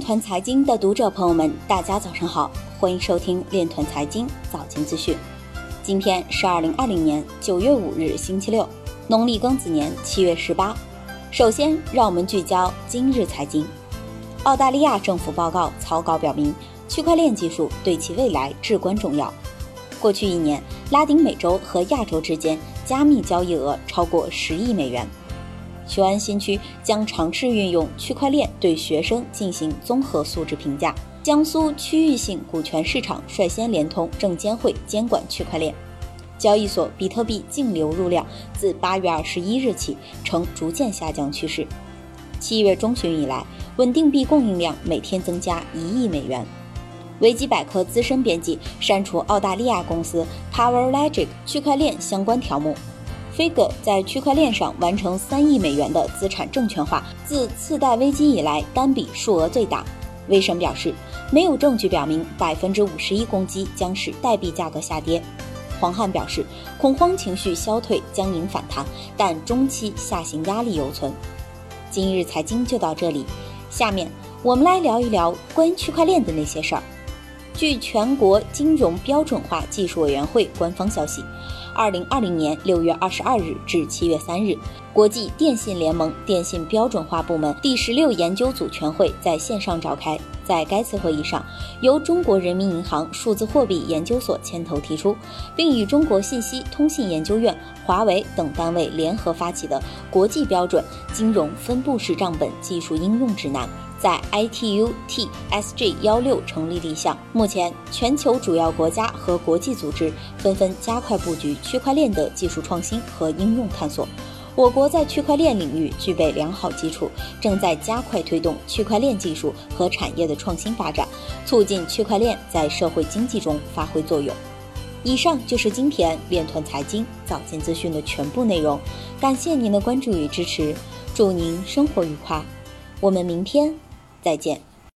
团财经的读者朋友们，大家早上好，欢迎收听链团财经早间资讯。今天是二零二零年九月五日，星期六，农历庚子年七月十八。首先，让我们聚焦今日财经。澳大利亚政府报告草稿表明，区块链技术对其未来至关重要。过去一年，拉丁美洲和亚洲之间加密交易额超过十亿美元。雄安新区将尝试运用区块链对学生进行综合素质评价。江苏区域性股权市场率先联通证监会监管区块链。交易所比特币净流入量自八月二十一日起呈逐渐下降趋势。七月中旬以来，稳定币供应量每天增加一亿美元。维基百科资深编辑删除澳大利亚公司 Power Logic 区块链相关条目。Figure 在区块链上完成三亿美元的资产证券化，自次贷危机以来单笔数额最大。威神表示，没有证据表明百分之五十一攻击将使代币价格下跌。黄汉表示，恐慌情绪消退将引反弹，但中期下行压力犹存。今日财经就到这里，下面我们来聊一聊关于区块链的那些事儿。据全国金融标准化技术委员会官方消息。二零二零年六月二十二日至七月三日，国际电信联盟电信标准化部门第十六研究组全会在线上召开。在该次会议上，由中国人民银行数字货币研究所牵头提出，并与中国信息通信研究院、华为等单位联合发起的国际标准金融分布式账本技术应用指南。在 ITU T SG 幺六成立立项，目前全球主要国家和国际组织纷纷加快布局区块链的技术创新和应用探索。我国在区块链领域具备良好基础，正在加快推动区块链技术和产业的创新发展，促进区块链在社会经济中发挥作用。以上就是今天链团财经早间资讯的全部内容，感谢您的关注与支持，祝您生活愉快，我们明天。再见。